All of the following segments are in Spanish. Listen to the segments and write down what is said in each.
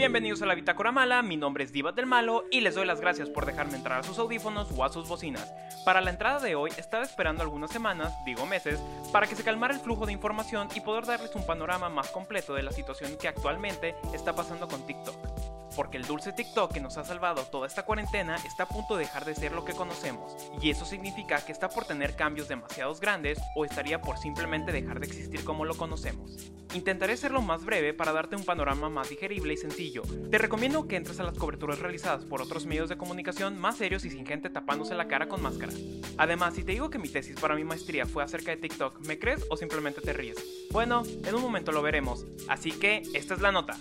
Bienvenidos a la Bitácora Mala, mi nombre es Diva del Malo y les doy las gracias por dejarme entrar a sus audífonos o a sus bocinas. Para la entrada de hoy estaba esperando algunas semanas, digo meses, para que se calmara el flujo de información y poder darles un panorama más completo de la situación que actualmente está pasando con TikTok porque el dulce TikTok que nos ha salvado toda esta cuarentena está a punto de dejar de ser lo que conocemos, y eso significa que está por tener cambios demasiados grandes o estaría por simplemente dejar de existir como lo conocemos. Intentaré ser lo más breve para darte un panorama más digerible y sencillo. Te recomiendo que entres a las coberturas realizadas por otros medios de comunicación más serios y sin gente tapándose la cara con máscara. Además, si te digo que mi tesis para mi maestría fue acerca de TikTok, ¿me crees o simplemente te ríes? Bueno, en un momento lo veremos, así que esta es la nota.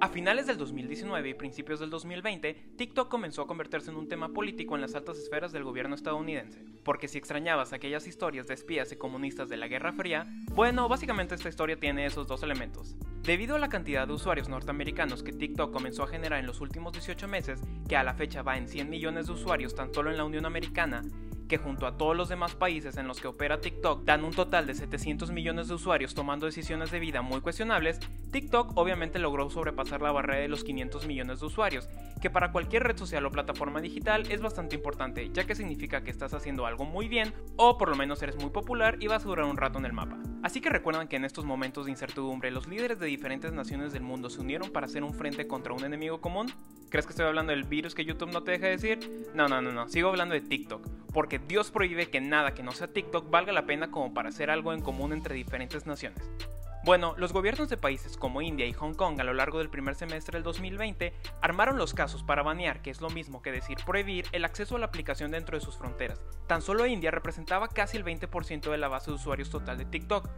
A finales del 2019 y principios del 2020, TikTok comenzó a convertirse en un tema político en las altas esferas del gobierno estadounidense. Porque si extrañabas aquellas historias de espías y comunistas de la Guerra Fría, bueno, básicamente esta historia tiene esos dos elementos. Debido a la cantidad de usuarios norteamericanos que TikTok comenzó a generar en los últimos 18 meses, que a la fecha va en 100 millones de usuarios tan solo en la Unión Americana, que junto a todos los demás países en los que opera TikTok dan un total de 700 millones de usuarios tomando decisiones de vida muy cuestionables, TikTok obviamente logró sobrepasar la barrera de los 500 millones de usuarios, que para cualquier red social o plataforma digital es bastante importante, ya que significa que estás haciendo algo muy bien o por lo menos eres muy popular y vas a durar un rato en el mapa. Así que recuerdan que en estos momentos de incertidumbre los líderes de diferentes naciones del mundo se unieron para hacer un frente contra un enemigo común? ¿Crees que estoy hablando del virus que YouTube no te deja decir? No, no, no, no, sigo hablando de TikTok, porque Dios prohíbe que nada que no sea TikTok valga la pena como para hacer algo en común entre diferentes naciones. Bueno, los gobiernos de países como India y Hong Kong a lo largo del primer semestre del 2020 armaron los casos para banear, que es lo mismo que decir prohibir, el acceso a la aplicación dentro de sus fronteras. Tan solo India representaba casi el 20% de la base de usuarios total de TikTok,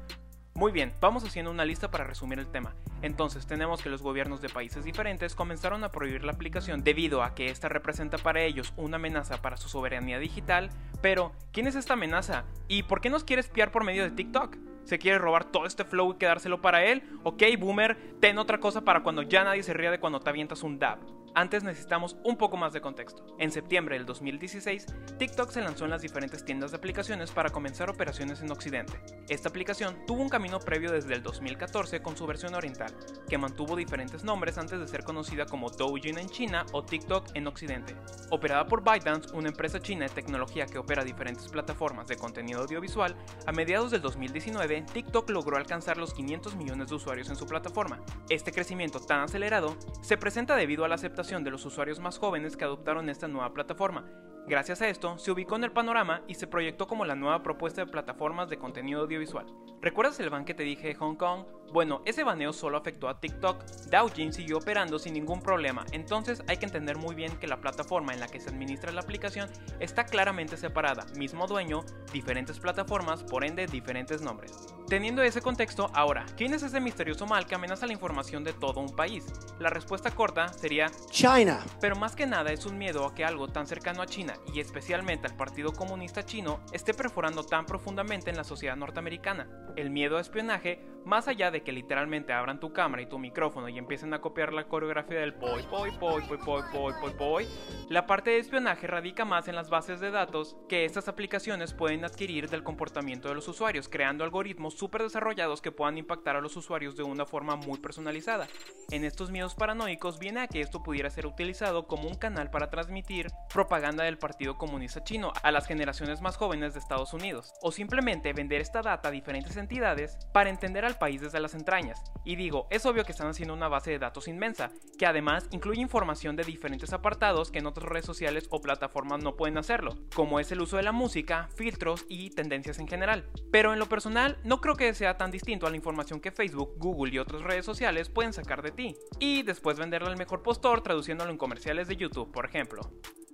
muy bien, vamos haciendo una lista para resumir el tema. Entonces tenemos que los gobiernos de países diferentes comenzaron a prohibir la aplicación debido a que esta representa para ellos una amenaza para su soberanía digital, pero ¿quién es esta amenaza? ¿Y por qué nos quiere espiar por medio de TikTok? ¿Se quiere robar todo este flow y quedárselo para él? Ok, boomer, ten otra cosa para cuando ya nadie se ría de cuando te avientas un dab. Antes necesitamos un poco más de contexto. En septiembre del 2016, TikTok se lanzó en las diferentes tiendas de aplicaciones para comenzar operaciones en Occidente. Esta aplicación tuvo un camino previo desde el 2014 con su versión oriental, que mantuvo diferentes nombres antes de ser conocida como Douyin en China o TikTok en Occidente. Operada por ByteDance, una empresa china de tecnología que opera diferentes plataformas de contenido audiovisual, a mediados del 2019, TikTok logró alcanzar los 500 millones de usuarios en su plataforma. Este crecimiento tan acelerado se presenta debido a la aceptación de los usuarios más jóvenes que adoptaron esta nueva plataforma. Gracias a esto, se ubicó en el panorama y se proyectó como la nueva propuesta de plataformas de contenido audiovisual. ¿Recuerdas el ban que te dije de Hong Kong? Bueno, ese baneo solo afectó a TikTok. Douyin siguió operando sin ningún problema, entonces hay que entender muy bien que la plataforma en la que se administra la aplicación está claramente separada, mismo dueño, diferentes plataformas, por ende diferentes nombres. Teniendo ese contexto, ahora, ¿quién es ese misterioso mal que amenaza la información de todo un país? La respuesta corta sería China. Pero más que nada es un miedo a que algo tan cercano a China y especialmente al Partido Comunista Chino esté perforando tan profundamente en la sociedad norteamericana. El miedo a espionaje, más allá de que literalmente abran tu cámara y tu micrófono y empiecen a copiar la coreografía del poi poi poi poi poi poi poi poi, la parte de espionaje radica más en las bases de datos que estas aplicaciones pueden adquirir del comportamiento de los usuarios, creando algoritmos súper desarrollados que puedan impactar a los usuarios de una forma muy personalizada. En estos miedos paranoicos viene a que esto pudiera ser utilizado como un canal para transmitir propaganda del Partido Comunista Chino a las generaciones más jóvenes de Estados Unidos, o simplemente vender esta data a diferentes entidades para entender al país desde las entrañas. Y digo, es obvio que están haciendo una base de datos inmensa, que además incluye información de diferentes apartados que en otras redes sociales o plataformas no pueden hacerlo, como es el uso de la música, filtros y tendencias en general. Pero en lo personal, no creo que sea tan distinto a la información que Facebook, Google y otras redes sociales pueden sacar de ti, y después venderle al mejor postor traduciéndolo en comerciales de YouTube, por ejemplo.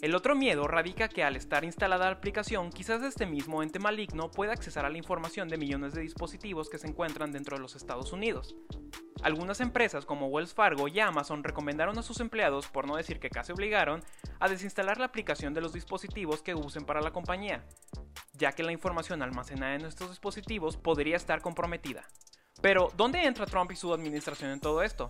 El otro miedo radica que al estar instalada la aplicación, quizás este mismo ente maligno pueda accesar a la información de millones de dispositivos que se encuentran dentro de los Estados Unidos. Algunas empresas como Wells Fargo y Amazon recomendaron a sus empleados, por no decir que casi obligaron, a desinstalar la aplicación de los dispositivos que usen para la compañía, ya que la información almacenada en nuestros dispositivos podría estar comprometida. Pero, ¿dónde entra Trump y su administración en todo esto?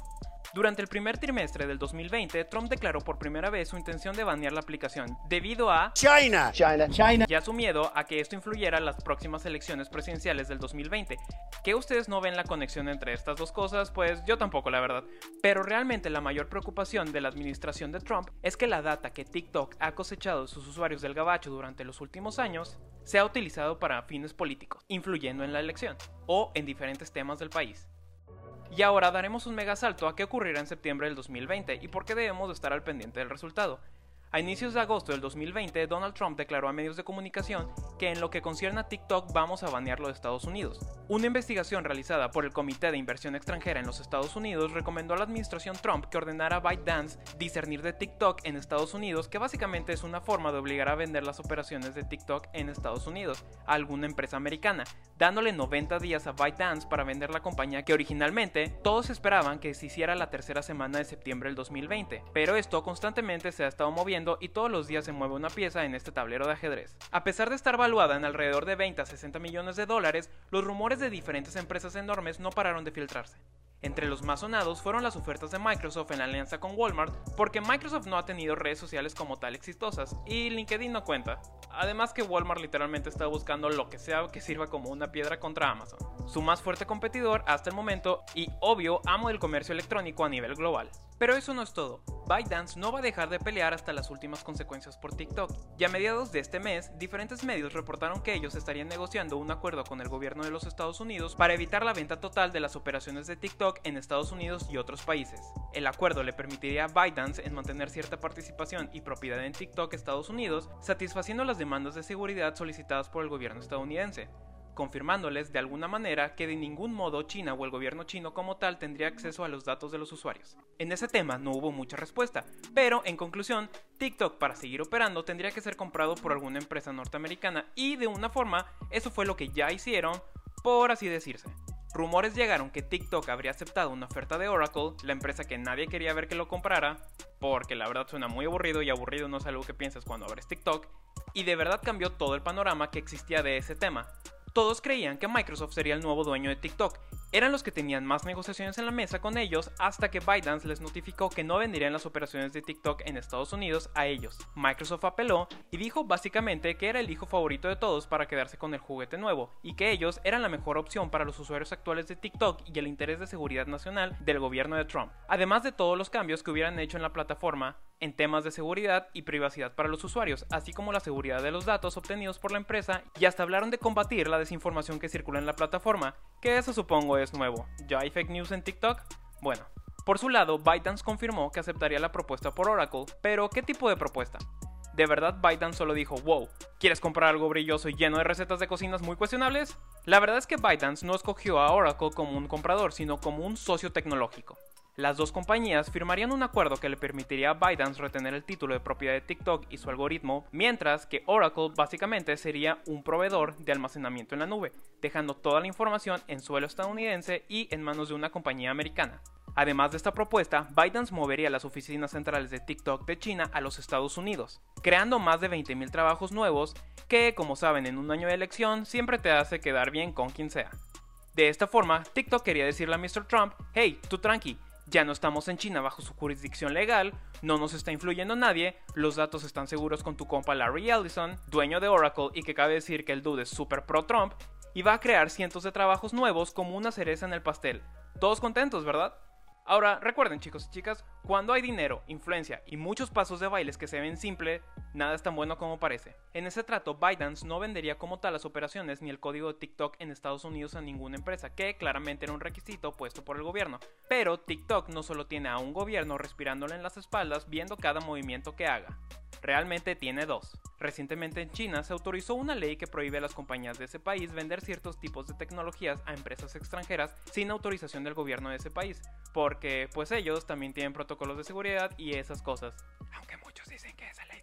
Durante el primer trimestre del 2020, Trump declaró por primera vez su intención de banear la aplicación debido a China, China, China, y a su miedo a que esto influyera en las próximas elecciones presidenciales del 2020. ¿Que ustedes no ven la conexión entre estas dos cosas? Pues yo tampoco, la verdad. Pero realmente la mayor preocupación de la administración de Trump es que la data que TikTok ha cosechado de sus usuarios del gabacho durante los últimos años sea utilizado para fines políticos, influyendo en la elección o en diferentes temas del país. Y ahora daremos un mega salto a qué ocurrirá en septiembre del 2020 y por qué debemos estar al pendiente del resultado. A inicios de agosto del 2020, Donald Trump declaró a medios de comunicación que en lo que concierne a TikTok vamos a banearlo de Estados Unidos. Una investigación realizada por el Comité de Inversión Extranjera en los Estados Unidos recomendó a la administración Trump que ordenara a ByteDance discernir de TikTok en Estados Unidos, que básicamente es una forma de obligar a vender las operaciones de TikTok en Estados Unidos a alguna empresa americana, dándole 90 días a ByteDance para vender la compañía que originalmente todos esperaban que se hiciera la tercera semana de septiembre del 2020, pero esto constantemente se ha estado moviendo y todos los días se mueve una pieza en este tablero de ajedrez. A pesar de estar valuada en alrededor de 20 a 60 millones de dólares, los rumores de diferentes empresas enormes no pararon de filtrarse. Entre los más sonados fueron las ofertas de Microsoft en alianza con Walmart, porque Microsoft no ha tenido redes sociales como tal exitosas, y LinkedIn no cuenta. Además que Walmart literalmente está buscando lo que sea que sirva como una piedra contra Amazon, su más fuerte competidor hasta el momento y obvio amo del comercio electrónico a nivel global. Pero eso no es todo. ByteDance no va a dejar de pelear hasta las últimas consecuencias por TikTok. Y a mediados de este mes, diferentes medios reportaron que ellos estarían negociando un acuerdo con el gobierno de los Estados Unidos para evitar la venta total de las operaciones de TikTok en Estados Unidos y otros países. El acuerdo le permitiría a ByteDance en mantener cierta participación y propiedad en TikTok Estados Unidos, satisfaciendo las demandas de seguridad solicitadas por el gobierno estadounidense confirmándoles de alguna manera que de ningún modo China o el gobierno chino como tal tendría acceso a los datos de los usuarios. En ese tema no hubo mucha respuesta, pero en conclusión, TikTok para seguir operando tendría que ser comprado por alguna empresa norteamericana y de una forma eso fue lo que ya hicieron, por así decirse. Rumores llegaron que TikTok habría aceptado una oferta de Oracle, la empresa que nadie quería ver que lo comprara, porque la verdad suena muy aburrido y aburrido no es algo que piensas cuando abres TikTok, y de verdad cambió todo el panorama que existía de ese tema. Todos creían que Microsoft sería el nuevo dueño de TikTok. Eran los que tenían más negociaciones en la mesa con ellos hasta que ByteDance les notificó que no venderían las operaciones de TikTok en Estados Unidos a ellos. Microsoft apeló y dijo básicamente que era el hijo favorito de todos para quedarse con el juguete nuevo y que ellos eran la mejor opción para los usuarios actuales de TikTok y el interés de seguridad nacional del gobierno de Trump. Además de todos los cambios que hubieran hecho en la plataforma, en temas de seguridad y privacidad para los usuarios, así como la seguridad de los datos obtenidos por la empresa, y hasta hablaron de combatir la desinformación que circula en la plataforma, que eso supongo es nuevo. ¿Ya hay fake news en TikTok? Bueno. Por su lado, ByteDance confirmó que aceptaría la propuesta por Oracle, pero ¿qué tipo de propuesta? ¿De verdad ByteDance solo dijo, wow, ¿quieres comprar algo brilloso y lleno de recetas de cocinas muy cuestionables? La verdad es que ByteDance no escogió a Oracle como un comprador, sino como un socio tecnológico. Las dos compañías firmarían un acuerdo que le permitiría a ByteDance retener el título de propiedad de TikTok y su algoritmo, mientras que Oracle básicamente sería un proveedor de almacenamiento en la nube, dejando toda la información en suelo estadounidense y en manos de una compañía americana. Además de esta propuesta, ByteDance movería las oficinas centrales de TikTok de China a los Estados Unidos, creando más de 20.000 trabajos nuevos que, como saben, en un año de elección siempre te hace quedar bien con quien sea. De esta forma, TikTok quería decirle a Mr. Trump, hey, tú tranqui, ya no estamos en China bajo su jurisdicción legal, no nos está influyendo nadie, los datos están seguros con tu compa Larry Ellison, dueño de Oracle y que cabe decir que el dude es super pro Trump, y va a crear cientos de trabajos nuevos como una cereza en el pastel. Todos contentos, ¿verdad? Ahora, recuerden chicos y chicas, cuando hay dinero, influencia y muchos pasos de bailes que se ven simple, nada es tan bueno como parece. En ese trato, ByteDance no vendería como tal las operaciones ni el código de TikTok en Estados Unidos a ninguna empresa, que claramente era un requisito puesto por el gobierno. Pero TikTok no solo tiene a un gobierno respirándole en las espaldas viendo cada movimiento que haga realmente tiene dos. Recientemente en China se autorizó una ley que prohíbe a las compañías de ese país vender ciertos tipos de tecnologías a empresas extranjeras sin autorización del gobierno de ese país, porque pues ellos también tienen protocolos de seguridad y esas cosas. Aunque muchos dicen que esa ley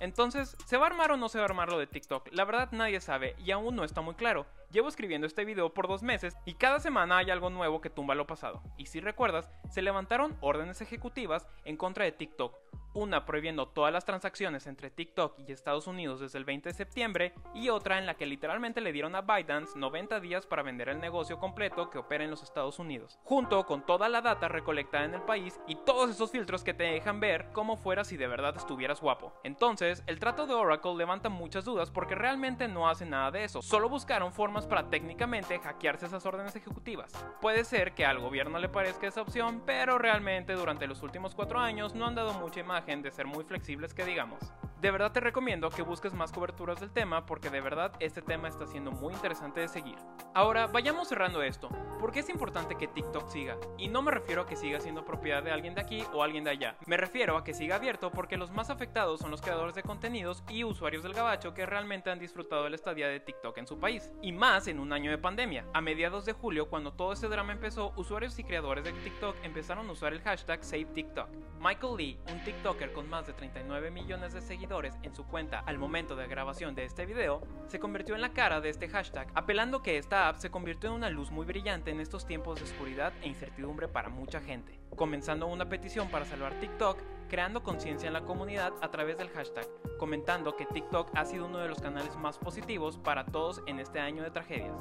Entonces, ¿se va a armar o no se va a armar lo de TikTok? La verdad nadie sabe y aún no está muy claro. Llevo escribiendo este video por dos meses y cada semana hay algo nuevo que tumba lo pasado. Y si recuerdas, se levantaron órdenes ejecutivas en contra de TikTok. una prohibiendo todas las transacciones entre TikTok y Estados Unidos desde el 20 de septiembre y otra en la que literalmente le dieron a ByteDance 90 días para vender el negocio completo que opera en los Estados Unidos, junto con toda la data recolectada en el país y todos esos filtros que te dejan ver cómo fuera si de verdad estuvieras guapo. Entonces, el trato de Oracle levanta muchas dudas porque realmente no hace nada de eso, solo buscaron formas para técnicamente hackearse esas órdenes ejecutivas. Puede ser que al gobierno le parezca esa opción, pero realmente durante los últimos cuatro años no han dado mucha imagen de ser muy flexibles que digamos. De verdad te recomiendo que busques más coberturas del tema porque de verdad este tema está siendo muy interesante de seguir. Ahora, vayamos cerrando esto. ¿Por qué es importante que TikTok siga? Y no me refiero a que siga siendo propiedad de alguien de aquí o alguien de allá. Me refiero a que siga abierto porque los más afectados son los creadores de contenidos y usuarios del gabacho que realmente han disfrutado de la estadía de TikTok en su país. Y más en un año de pandemia. A mediados de julio, cuando todo este drama empezó, usuarios y creadores de TikTok empezaron a usar el hashtag SaveTikTok. Michael Lee, un TikToker con más de 39 millones de seguidores, en su cuenta al momento de grabación de este video, se convirtió en la cara de este hashtag, apelando que esta app se convirtió en una luz muy brillante en estos tiempos de oscuridad e incertidumbre para mucha gente, comenzando una petición para salvar TikTok, creando conciencia en la comunidad a través del hashtag, comentando que TikTok ha sido uno de los canales más positivos para todos en este año de tragedias.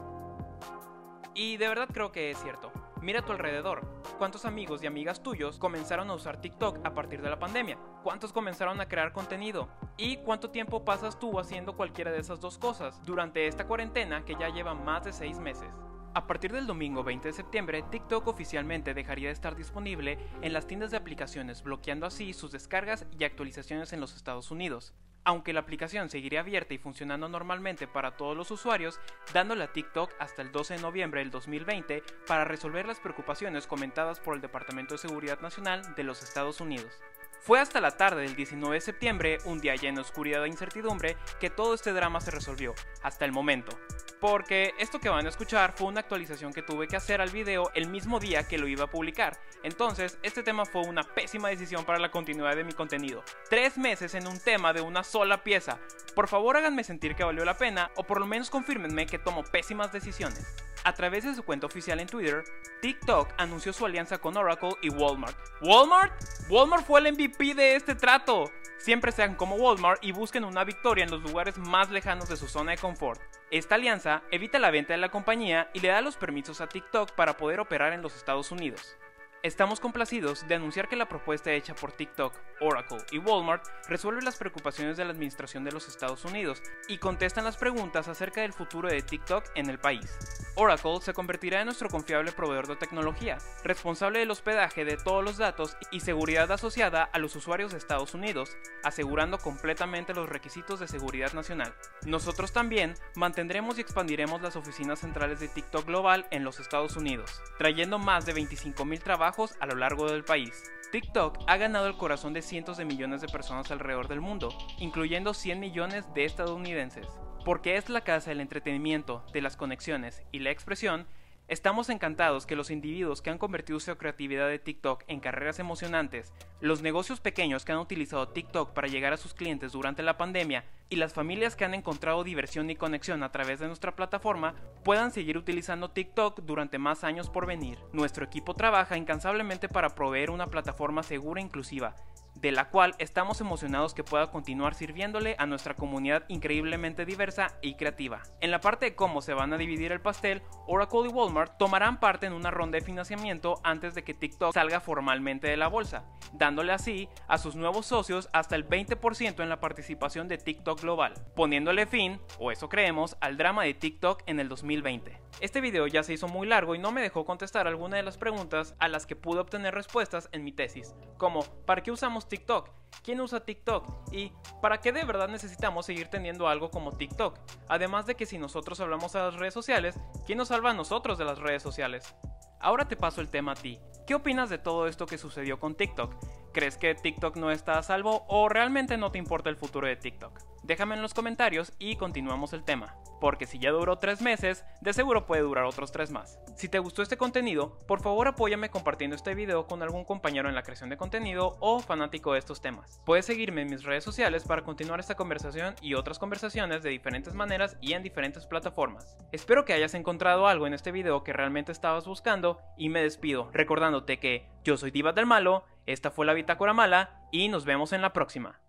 Y de verdad creo que es cierto. Mira a tu alrededor. ¿Cuántos amigos y amigas tuyos comenzaron a usar TikTok a partir de la pandemia? ¿Cuántos comenzaron a crear contenido? ¿Y cuánto tiempo pasas tú haciendo cualquiera de esas dos cosas durante esta cuarentena que ya lleva más de 6 meses? A partir del domingo 20 de septiembre, TikTok oficialmente dejaría de estar disponible en las tiendas de aplicaciones, bloqueando así sus descargas y actualizaciones en los Estados Unidos aunque la aplicación seguiría abierta y funcionando normalmente para todos los usuarios, dándole a TikTok hasta el 12 de noviembre del 2020 para resolver las preocupaciones comentadas por el Departamento de Seguridad Nacional de los Estados Unidos. Fue hasta la tarde del 19 de septiembre, un día lleno de oscuridad e incertidumbre, que todo este drama se resolvió, hasta el momento. Porque esto que van a escuchar fue una actualización que tuve que hacer al video el mismo día que lo iba a publicar. Entonces, este tema fue una pésima decisión para la continuidad de mi contenido. Tres meses en un tema de una sola pieza. Por favor háganme sentir que valió la pena o por lo menos confírmenme que tomo pésimas decisiones. A través de su cuenta oficial en Twitter, TikTok anunció su alianza con Oracle y Walmart. ¿Walmart? Walmart fue el MVP de este trato. Siempre sean como Walmart y busquen una victoria en los lugares más lejanos de su zona de confort. Esta alianza evita la venta de la compañía y le da los permisos a TikTok para poder operar en los Estados Unidos. Estamos complacidos de anunciar que la propuesta hecha por TikTok, Oracle y Walmart resuelve las preocupaciones de la administración de los Estados Unidos y contestan las preguntas acerca del futuro de TikTok en el país. Oracle se convertirá en nuestro confiable proveedor de tecnología, responsable del hospedaje de todos los datos y seguridad asociada a los usuarios de Estados Unidos, asegurando completamente los requisitos de seguridad nacional. Nosotros también mantendremos y expandiremos las oficinas centrales de TikTok Global en los Estados Unidos, trayendo más de 25.000 trabajos a lo largo del país. TikTok ha ganado el corazón de cientos de millones de personas alrededor del mundo, incluyendo 100 millones de estadounidenses. Porque es la casa del entretenimiento, de las conexiones y la expresión, Estamos encantados que los individuos que han convertido su creatividad de TikTok en carreras emocionantes, los negocios pequeños que han utilizado TikTok para llegar a sus clientes durante la pandemia y las familias que han encontrado diversión y conexión a través de nuestra plataforma puedan seguir utilizando TikTok durante más años por venir. Nuestro equipo trabaja incansablemente para proveer una plataforma segura e inclusiva de la cual estamos emocionados que pueda continuar sirviéndole a nuestra comunidad increíblemente diversa y creativa. En la parte de cómo se van a dividir el pastel, Oracle y Walmart tomarán parte en una ronda de financiamiento antes de que TikTok salga formalmente de la bolsa, dándole así a sus nuevos socios hasta el 20% en la participación de TikTok global, poniéndole fin, o eso creemos, al drama de TikTok en el 2020. Este video ya se hizo muy largo y no me dejó contestar alguna de las preguntas a las que pude obtener respuestas en mi tesis, como ¿para qué usamos TikTok? ¿Quién usa TikTok? ¿Y para qué de verdad necesitamos seguir teniendo algo como TikTok? Además de que si nosotros hablamos a las redes sociales, ¿quién nos salva a nosotros de las redes sociales? Ahora te paso el tema a ti. ¿Qué opinas de todo esto que sucedió con TikTok? ¿Crees que TikTok no está a salvo o realmente no te importa el futuro de TikTok? Déjame en los comentarios y continuamos el tema, porque si ya duró 3 meses, de seguro puede durar otros 3 más. Si te gustó este contenido, por favor apóyame compartiendo este video con algún compañero en la creación de contenido o fanático de estos temas. Puedes seguirme en mis redes sociales para continuar esta conversación y otras conversaciones de diferentes maneras y en diferentes plataformas. Espero que hayas encontrado algo en este video que realmente estabas buscando y me despido recordándote que yo soy Diva del Malo Esta fue la Bitácora Mala y nos vemos en la próxima.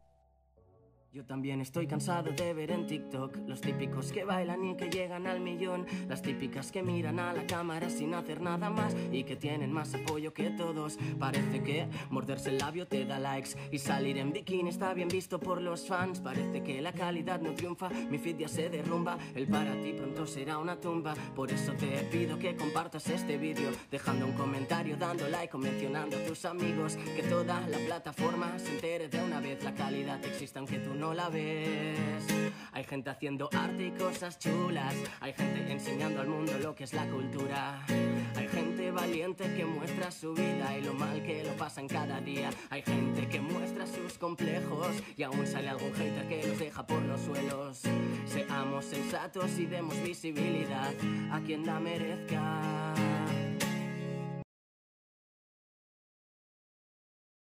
Yo también estoy cansado de ver en TikTok los típicos que bailan y que llegan al millón, las típicas que miran a la cámara sin hacer nada más y que tienen más apoyo que todos. Parece que morderse el labio te da likes y salir en bikini está bien visto por los fans. Parece que la calidad no triunfa, mi feed ya se derrumba, el para ti pronto será una tumba. Por eso te pido que compartas este vídeo, dejando un comentario, dando like o mencionando a tus amigos, que toda la plataforma se entere de una vez la calidad existe aunque tú no la ves. Hay gente haciendo arte y cosas chulas. Hay gente enseñando al mundo lo que es la cultura. Hay gente valiente que muestra su vida y lo mal que lo pasan cada día. Hay gente que muestra sus complejos y aún sale algún hater que los deja por los suelos. Seamos sensatos y demos visibilidad a quien la merezca.